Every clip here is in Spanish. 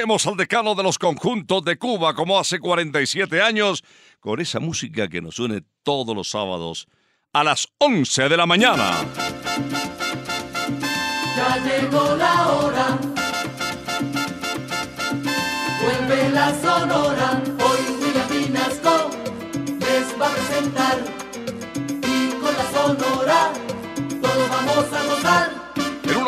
traemos al decano de los conjuntos de Cuba, como hace 47 años, con esa música que nos une todos los sábados a las 11 de la mañana. Ya llegó la hora. Vuelve la sonora. Hoy William Pinasco les va a presentar. Y con la sonora todos vamos a gozar.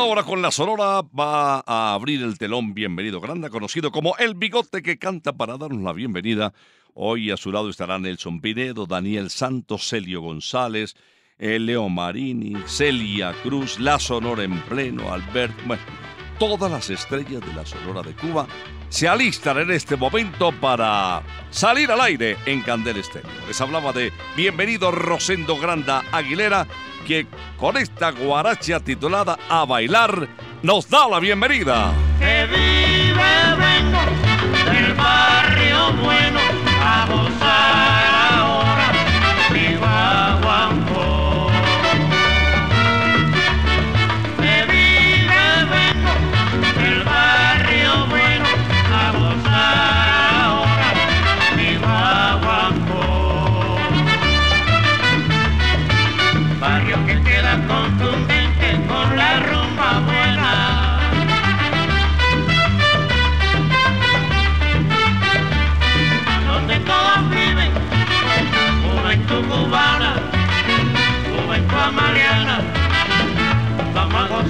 En una hora con la Sonora va a abrir el telón Bienvenido Granda, conocido como El Bigote que canta para darnos la bienvenida. Hoy a su lado estarán Nelson Pinedo, Daniel Santos, Celio González, eh, Leo Marini, Celia Cruz, La Sonora en pleno, Albert, bueno, todas las estrellas de la Sonora de Cuba se alistan en este momento para salir al aire en Candel Estéreo. Les hablaba de Bienvenido Rosendo Granda Aguilera, que con esta guaracha titulada A Bailar nos da la bienvenida. que vive vengo del barrio bueno a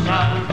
Now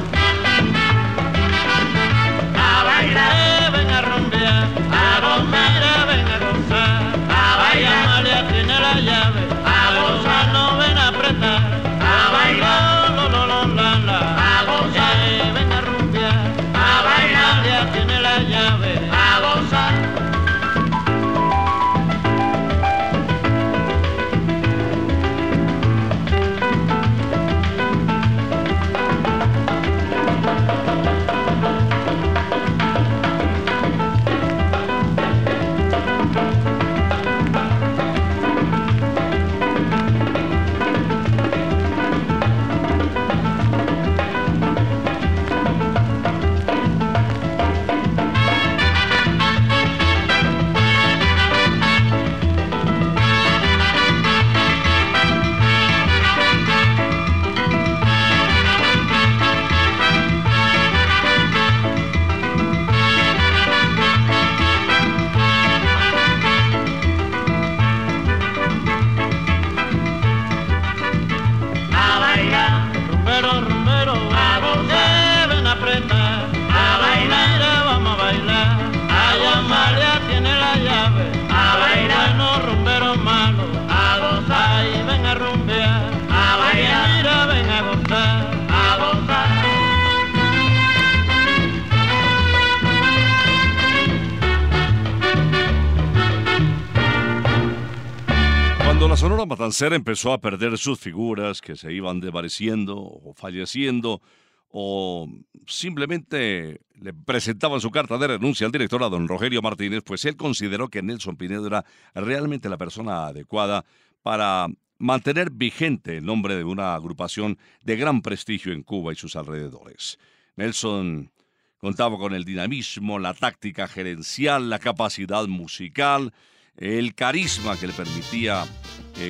Empezó a perder sus figuras que se iban desvaneciendo o falleciendo o simplemente le presentaban su carta de renuncia al director a don Rogelio Martínez, pues él consideró que Nelson Pinedo era realmente la persona adecuada para mantener vigente el nombre de una agrupación de gran prestigio en Cuba y sus alrededores. Nelson contaba con el dinamismo, la táctica gerencial, la capacidad musical, el carisma que le permitía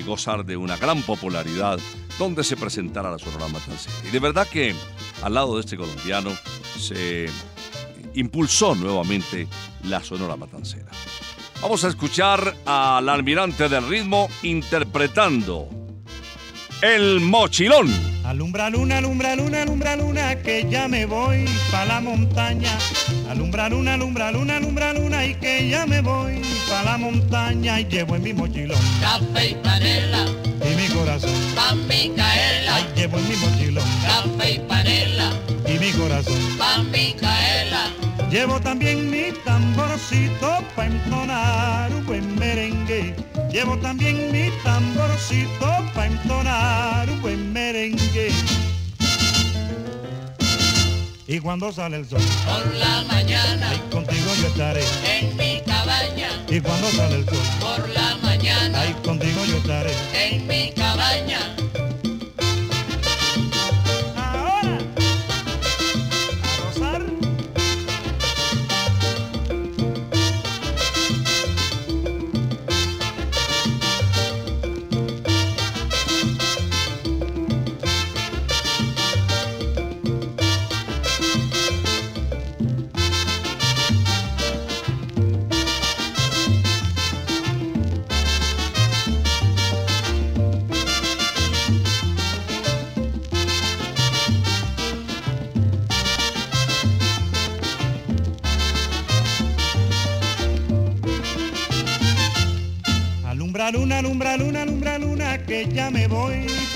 gozar de una gran popularidad donde se presentara la Sonora Matancera. Y de verdad que al lado de este colombiano se impulsó nuevamente la Sonora Matancera. Vamos a escuchar al almirante del ritmo interpretando El Mochilón. Alumbra luna, alumbra luna, alumbra luna, que ya me voy pa' la montaña. Alumbra luna, alumbra luna, alumbra luna, y que ya me voy pa' la montaña. Y llevo en mi mochilón Café y panela, y mi corazón. pa' Micaela. Ay, llevo en mi mochilón Café y panela, y mi corazón. pa' Micaela. Llevo también mi tamborcito pa' entonar un buen merengue. Llevo también mi tamborcito pa' entonar un buen merengue. Y cuando sale el sol, Por la mañana, ahí contigo yo estaré. en mi cabaña. Y cuando sale el sol, Por la mañana, ahí contigo yo estaré. en mi cabaña.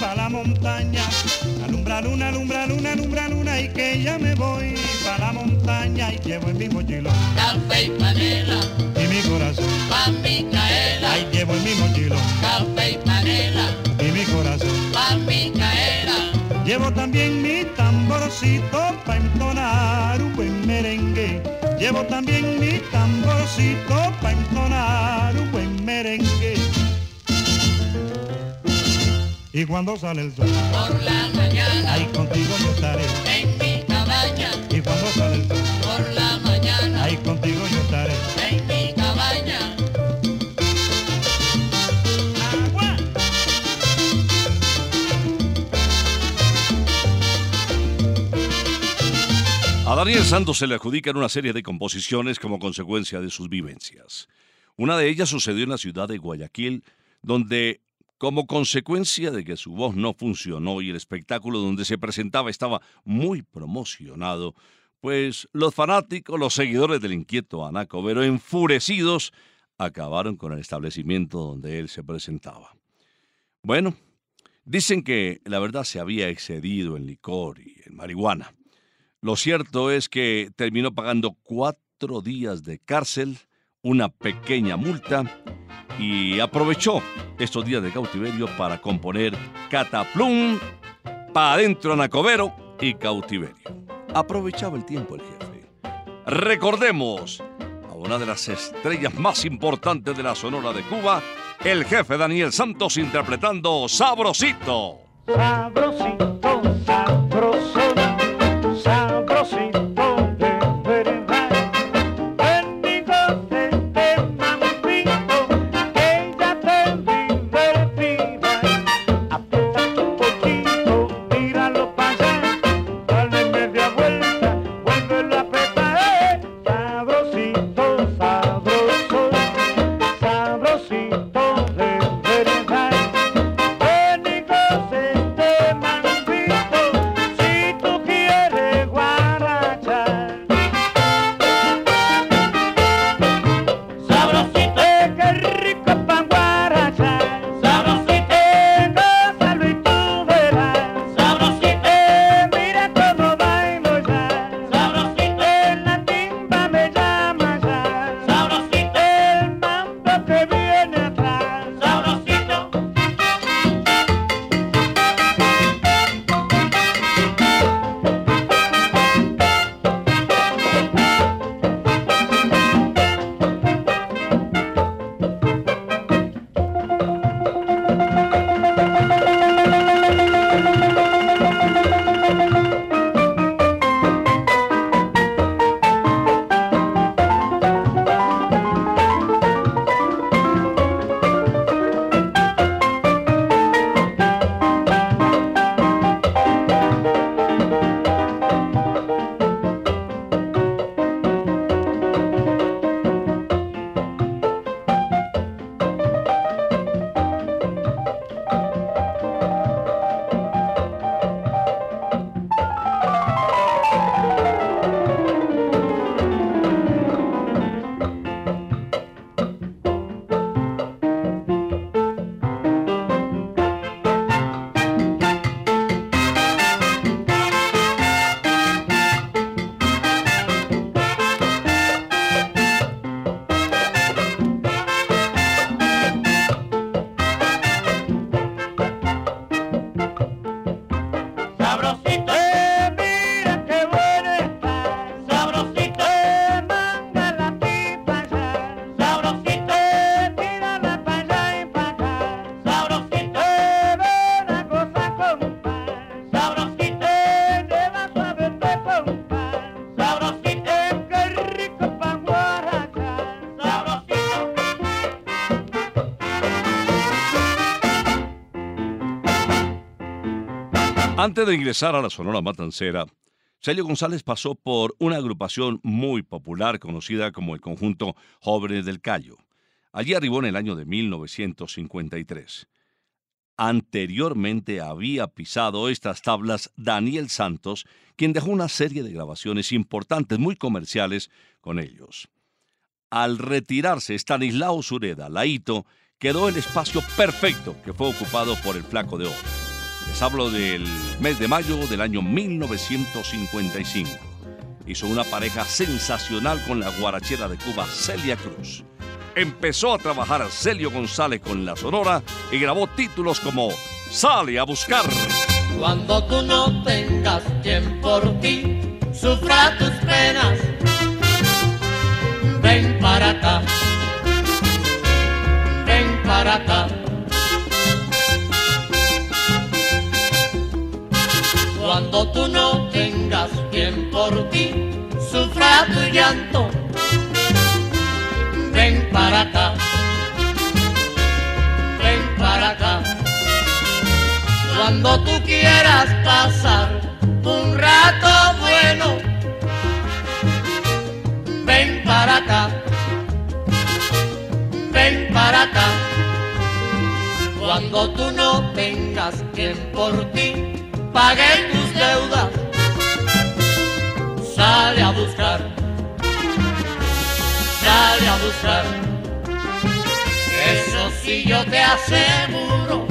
Pa' la montaña. Alumbra luna, alumbra luna, alumbra luna, y que ya me voy pa' la montaña. Y llevo en mi mochilón Café y panela, y mi corazón. pa' Micaela. Ahí llevo en mi mochilón Café y panela, y mi corazón. pa' Micaela. Llevo también mi tamborcito pa' entonar un buen merengue. Llevo también mi Y cuando sale el sol, Por la mañana, ahí contigo yo estaré. en mi cabaña. Y cuando sale el sol, Por la mañana, ahí contigo yo estaré. en mi cabaña. Agua. A Daniel Santos se le adjudican una serie de composiciones como consecuencia de sus vivencias. Una de ellas sucedió en la ciudad de Guayaquil, donde, como consecuencia de que su voz no funcionó y el espectáculo donde se presentaba estaba muy promocionado, Pues los fanáticos, los seguidores del inquieto Anacobero, enfurecidos, acabaron con el establecimiento donde él se presentaba. Bueno, dicen que la verdad se había excedido en licor y en marihuana. Lo cierto es que terminó pagando cuatro días de cárcel, una pequeña multa y aprovechó estos días de cautiverio para componer Cataplum, Pa' adentro Anacobero y Cautiverio. Aprovechaba el tiempo el jefe. Recordemos a una de las estrellas más importantes de la Sonora de Cuba, el jefe Daniel Santos interpretando Sabrosito. Sabrosito, sabrosito Antes de ingresar a la Sonora Matancera, Celio González pasó por una agrupación muy popular conocida como el conjunto Jóvenes del Cayo. Allí arribó en el año de 1953. Anteriormente había pisado estas tablas Daniel Santos, quien dejó una serie de grabaciones importantes, muy comerciales, con ellos. Al retirarse Stanislao Sureda, Laito, quedó el espacio perfecto que fue ocupado por el Flaco de Oro. Les hablo del mes de mayo del año 1955. Hizo una pareja sensacional con la guarachera de Cuba, Celia Cruz. Empezó a trabajar Celio González con la Sonora y grabó títulos como Sale a buscar. Cuando tú no tengas quien por ti sufra tus penas, ven para acá, ven para acá. Cuando tú no tengas quien por ti sufra tu llanto, ven para acá, ven para acá. Cuando tú quieras pasar un rato bueno, ven para acá, ven para acá. Cuando tú no tengas quien por ti pague tus deudas, Sale a buscar, sale a buscar. Eso sí yo te aseguro,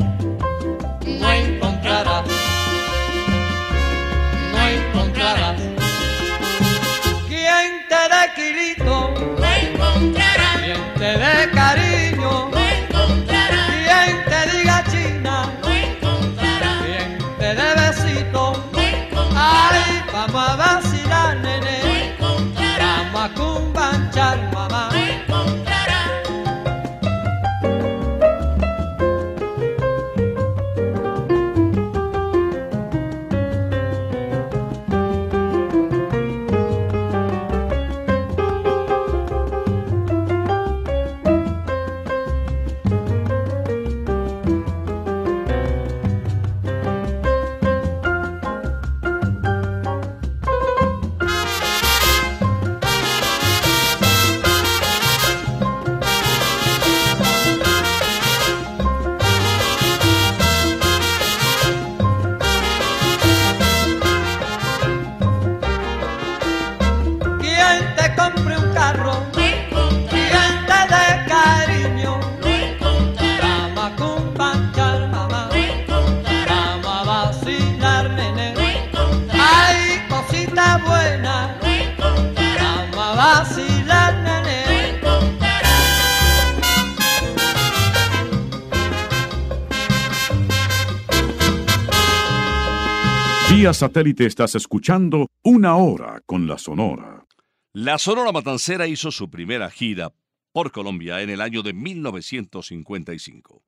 Satélite estás escuchando Una Hora con la Sonora. La Sonora Matancera hizo su primera gira por Colombia en el año de 1955.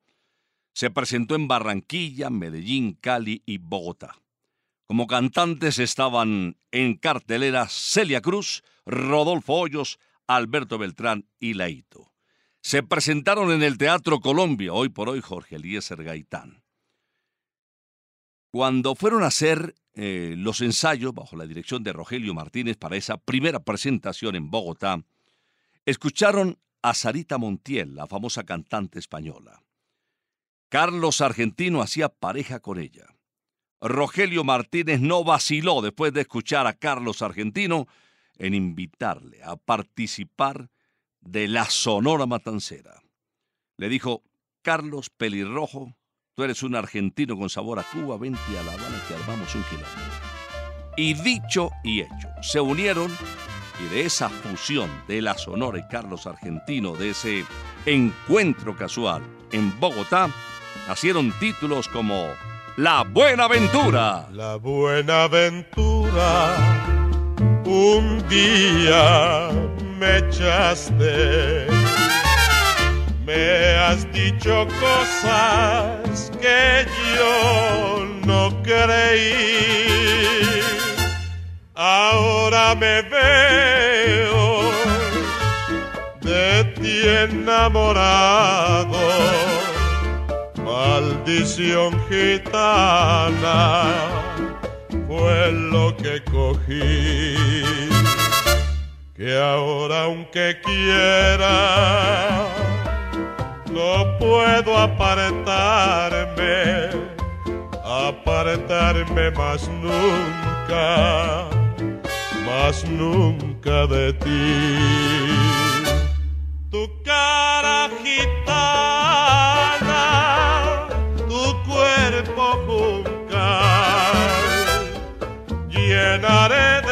Se presentó en Barranquilla, Medellín, Cali y Bogotá. Como cantantes estaban en cartelera Celia Cruz, Rodolfo Hoyos, Alberto Beltrán y Laito. Se presentaron en el Teatro Colombia, hoy por hoy Jorge Eliezer Gaitán. Cuando fueron a hacer eh, los ensayos bajo la dirección de Rogelio Martínez para esa primera presentación en Bogotá, escucharon a Sarita Montiel, la famosa cantante española. Carlos Argentino hacía pareja con ella. Rogelio Martínez no vaciló después de escuchar a Carlos Argentino en invitarle a participar de la Sonora Matancera. Le dijo, Carlos Pelirrojo, tú eres un argentino con sabor a Cuba, vente a La Habana que armamos un quilombo. Y dicho y hecho, se unieron y de esa fusión de la Sonora y Carlos Argentino, de ese encuentro casual en Bogotá, nacieron títulos como La Buena Aventura. La buena aventura, un día me echaste, me has dicho cosas que yo no creí. Ahora me veo de ti enamorado maldición gitana fue lo que cogí. Que ahora aunque quiera, no puedo apartarme, apartarme más nunca, más nunca de ti. Tu cara gitana, tu cuerpo juncal, llenaré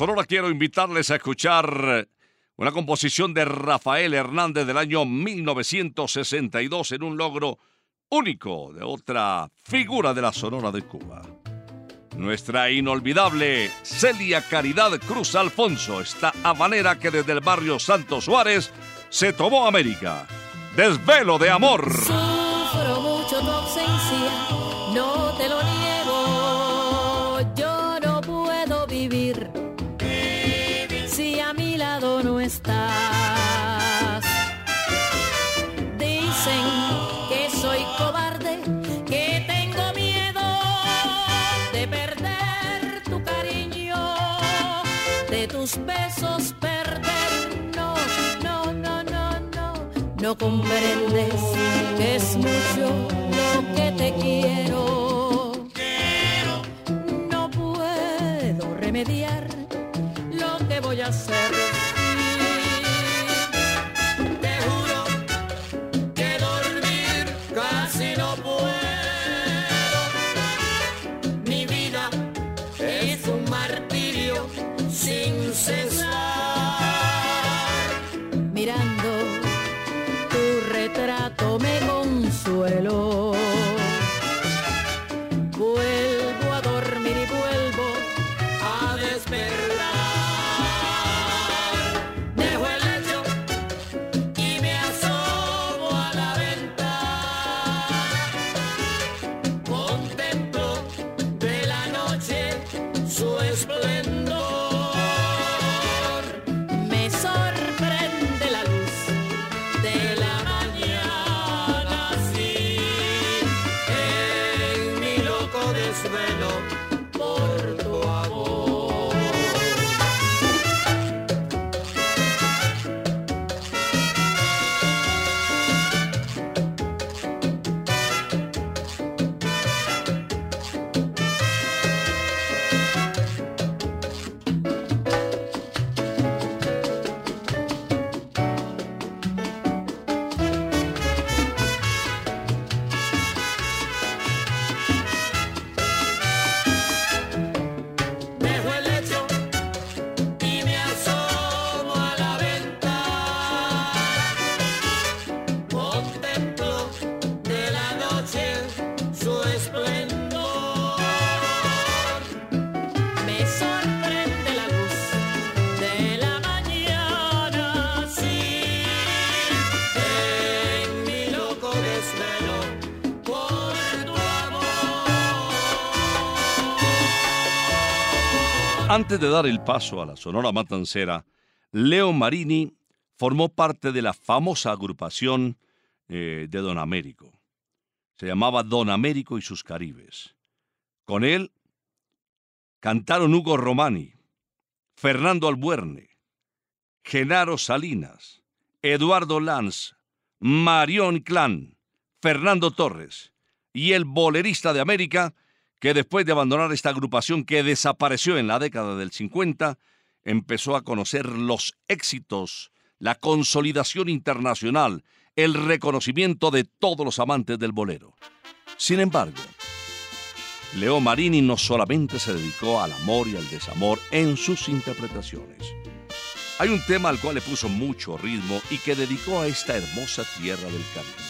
Sonora quiero invitarles a escuchar una composición de Rafael Hernández del año 1962 en un logro único de otra figura de la Sonora de Cuba. Nuestra inolvidable Celia Caridad Cruz Alfonso, esta habanera que desde el barrio Santo Suárez se tomó América. Desvelo de amor. No. Comprendes que es mucho lo que te quiero. Antes de dar el paso a la Sonora Matancera, Leo Marini formó parte de la famosa agrupación eh, de Don Américo. Se llamaba Don Américo y sus Caribes. Con él cantaron Hugo Romani, Fernando Albuerne, Genaro Salinas, Eduardo Lanz, Marión Clan, Fernando Torres y el bolerista de América, que después de abandonar esta agrupación que desapareció en la década del 50, empezó a conocer los éxitos, la consolidación internacional, el reconocimiento de todos los amantes del bolero. Sin embargo, Leo Marini no solamente se dedicó al amor y al desamor en sus interpretaciones. Hay un tema al cual le puso mucho ritmo y que dedicó a esta hermosa tierra del Caribe.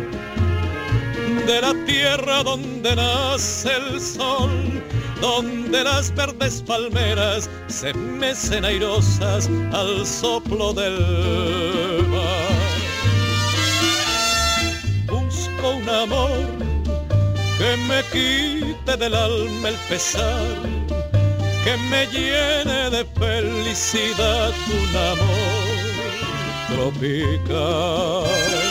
de la tierra donde nace el sol, donde las verdes palmeras se mecen airosas al soplo del mar. Busco un amor que me quite del alma el pesar, que me llene de felicidad un amor tropical.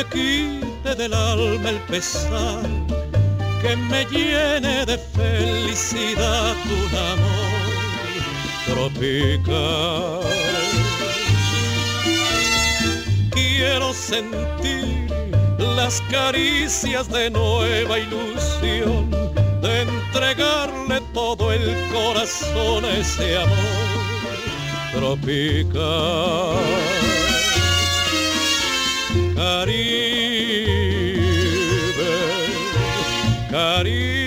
Me quite del alma el pesar, que me llene de felicidad un amor tropical. Quiero sentir las caricias de nueva ilusión, de entregarle todo el corazón a ese amor tropical. Caribe, Caribe.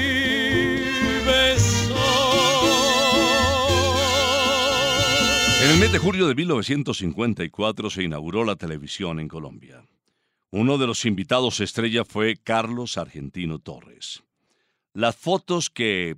En el mes de julio de 1954 se inauguró la televisión en Colombia. Uno de los invitados estrella fue Carlos Argentino Torres. Las fotos que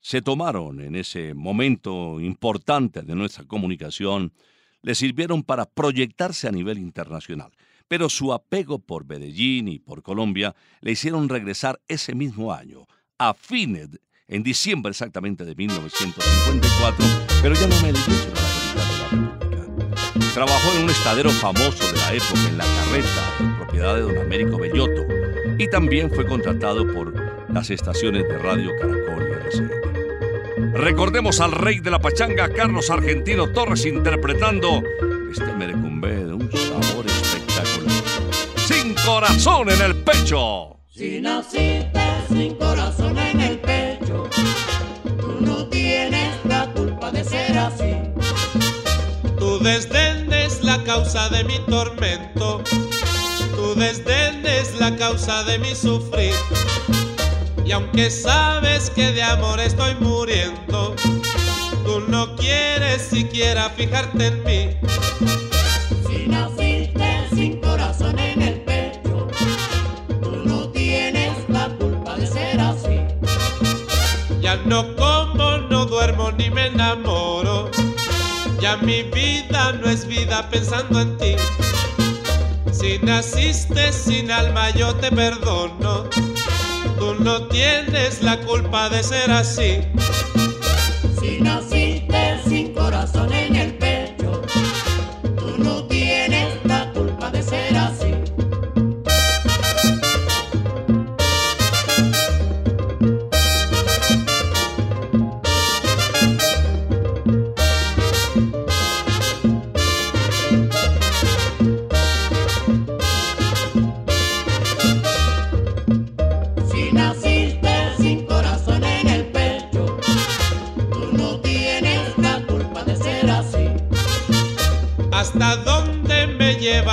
se tomaron en ese momento importante de nuestra comunicación le sirvieron para proyectarse a nivel internacional. Pero su apego por Medellín y por Colombia le hicieron regresar ese mismo año, a fines, en diciembre exactamente de 1954, pero ya no me sino la de la República. Trabajó en un estadero famoso de la época, en La Carreta, propiedad de don Américo Bellotto, y también fue contratado por las estaciones de radio Caracol y RCN. Recordemos al rey de la pachanga, Carlos Argentino Torres, interpretando este merecumbé de un sabor corazón en el pecho. Si naciste sin corazón en el pecho, tú no tienes la culpa de ser así. Tu desdén es la causa de mi tormento. Tu desdén es la causa de mi sufrir. Y aunque sabes que de amor estoy muriendo, tú no quieres siquiera fijarte en mí. No como, no duermo ni me enamoro. Ya mi vida no es vida pensando en ti. Si naciste sin alma yo te perdono. Tú no tienes la culpa de ser así. Si naciste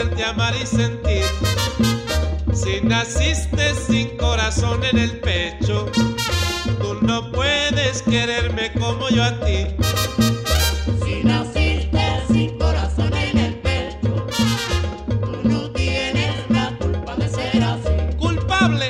amar y sentir. Si naciste sin corazón en el pecho, tú no puedes quererme como yo a ti. Si naciste sin corazón en el pecho, tú no tienes la culpa de ser así. ¡Culpable!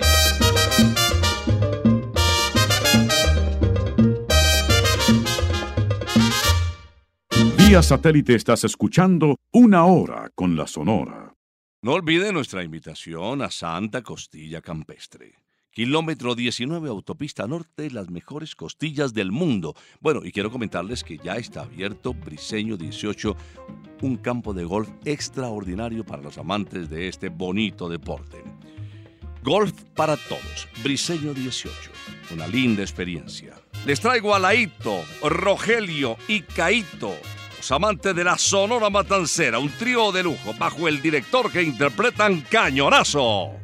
Vía satélite estás escuchando una Hora con la Sonora. No olvide nuestra invitación a Santa Costilla Campestre. Kilómetro 19 Autopista Norte, las mejores costillas del mundo. Bueno, y quiero comentarles que ya está abierto Briseño 18, un campo de golf extraordinario para los amantes de este bonito deporte. Golf para todos, Briseño 18, una linda experiencia. Les traigo a Laito, Rogelio y Caito, los amantes de la Sonora Matancera, un trío de lujo bajo el director que interpretan Cañonazo.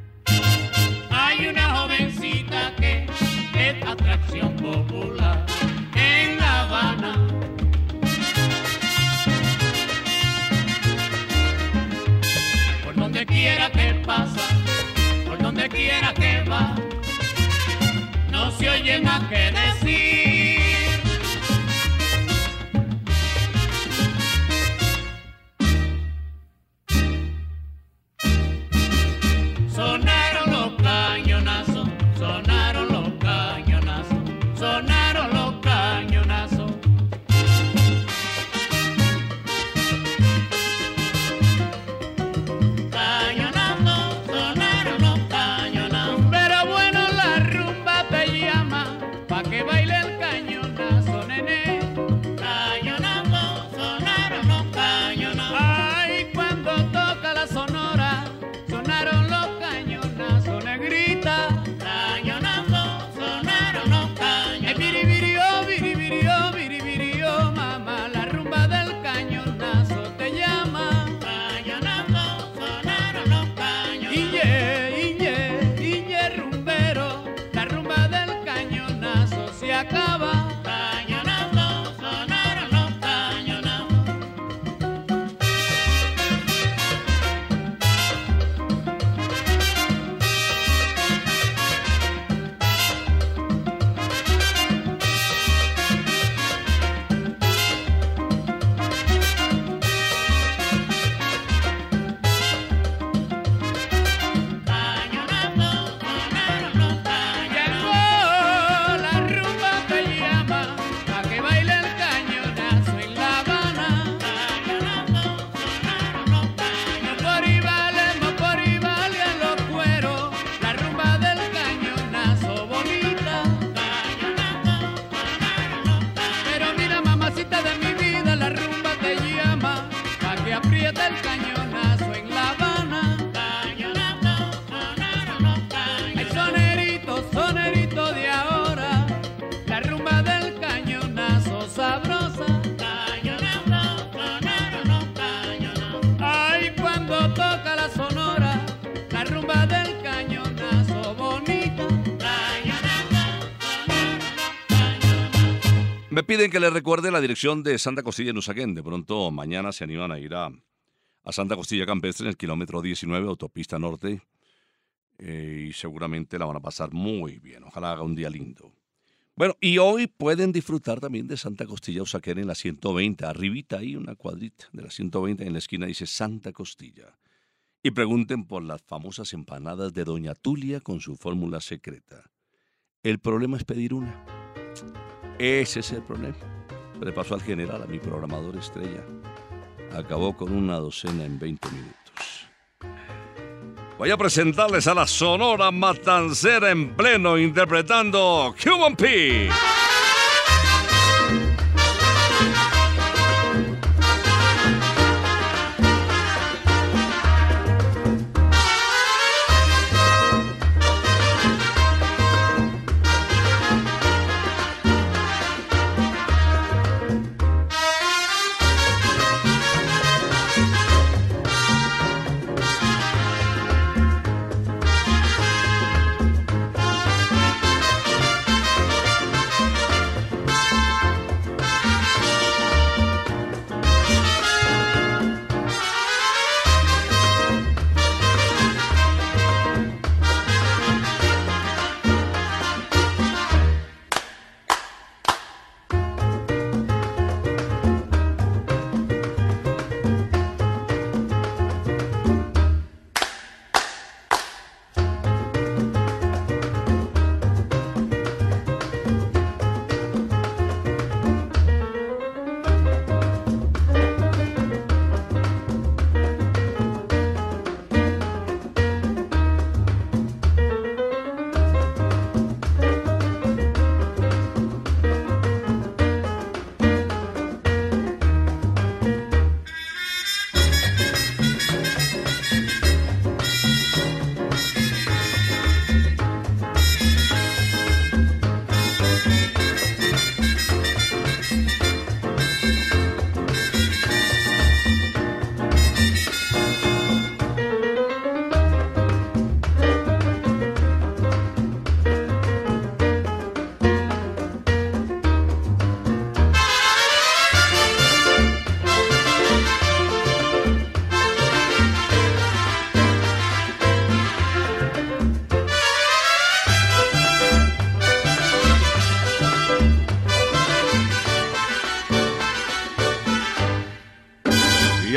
Me piden que les recuerde la dirección de Santa Costilla en Usaquén. De pronto mañana se animan a ir a, Santa Costilla Campestre en el kilómetro 19, autopista norte. eh, y seguramente la van a pasar muy bien. Ojalá haga un día lindo. Bueno, y hoy pueden disfrutar también de Santa Costilla Usaquén en la 120. Arribita hay una cuadrita de la 120 en la esquina dice Santa Costilla. Y pregunten por las famosas empanadas de Doña Tulia con su fórmula secreta. El problema es pedir una. Ese es el problema. Le pasó al general, a mi programador estrella. Acabó con una docena en 20 minutos. Voy a presentarles a la Sonora Matancera en pleno interpretando Cuban P.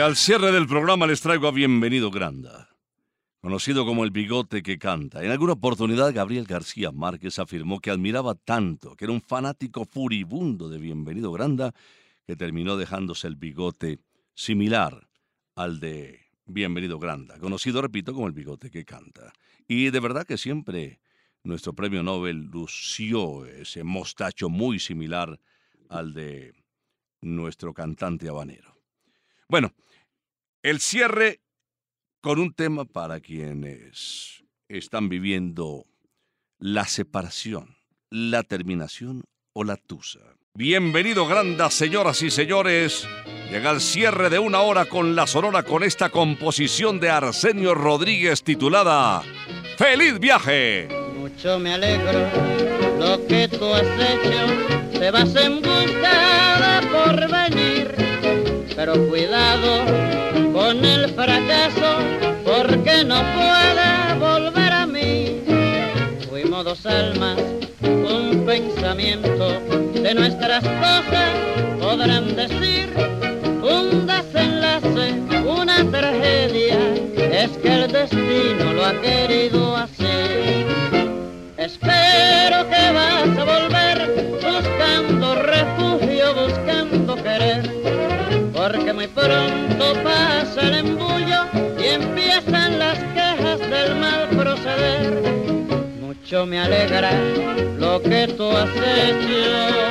al cierre del programa les traigo a Bienvenido Granda, conocido como el bigote que canta. En alguna oportunidad Gabriel García Márquez afirmó que admiraba tanto, que era un fanático furibundo de Bienvenido Granda, que terminó dejándose el bigote similar al de Bienvenido Granda, conocido, repito, como el bigote que canta. Y de verdad que siempre nuestro premio Nobel lució ese mostacho muy similar al de nuestro cantante habanero. Bueno, el cierre con un tema para quienes están viviendo la separación, la terminación o la tusa. Bienvenido, grandas señoras y señores. Llega el cierre de una hora con la Sonora con esta composición de Arsenio Rodríguez titulada ¡Feliz viaje! Mucho me alegro lo que tú has hecho, te vas en busca de porvenir, pero cuidado con el fracaso, porque no puede volver a mí. Fuimos dos almas, un pensamiento, de nuestras cosas podrán decir un desenlace, una tragedia, es que el destino lo ha querido lo que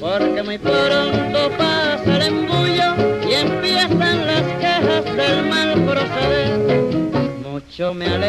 porque muy pronto pasa el embullo y empiezan las quejas del mal proceder. Mucho me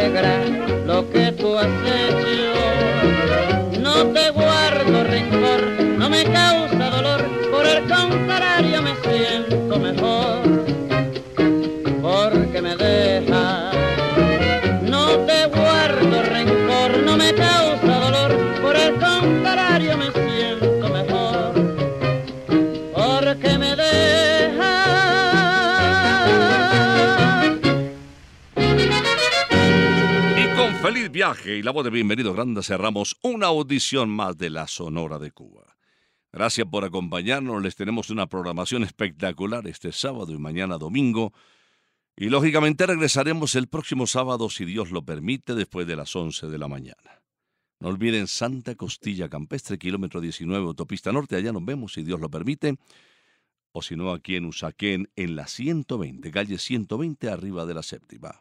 y la voz de Bienvenido Granda cerramos una audición más de la Sonora de Cuba. Gracias por acompañarnos, les tenemos una programación espectacular este sábado y mañana domingo. Y lógicamente regresaremos el próximo sábado, si Dios lo permite, después de las 11 de la mañana. No olviden Santa Costilla Campestre, kilómetro 19, autopista norte. Allá nos vemos, si Dios lo permite. O si no, aquí en Usaquén, en la 120, calle 120, arriba de la séptima.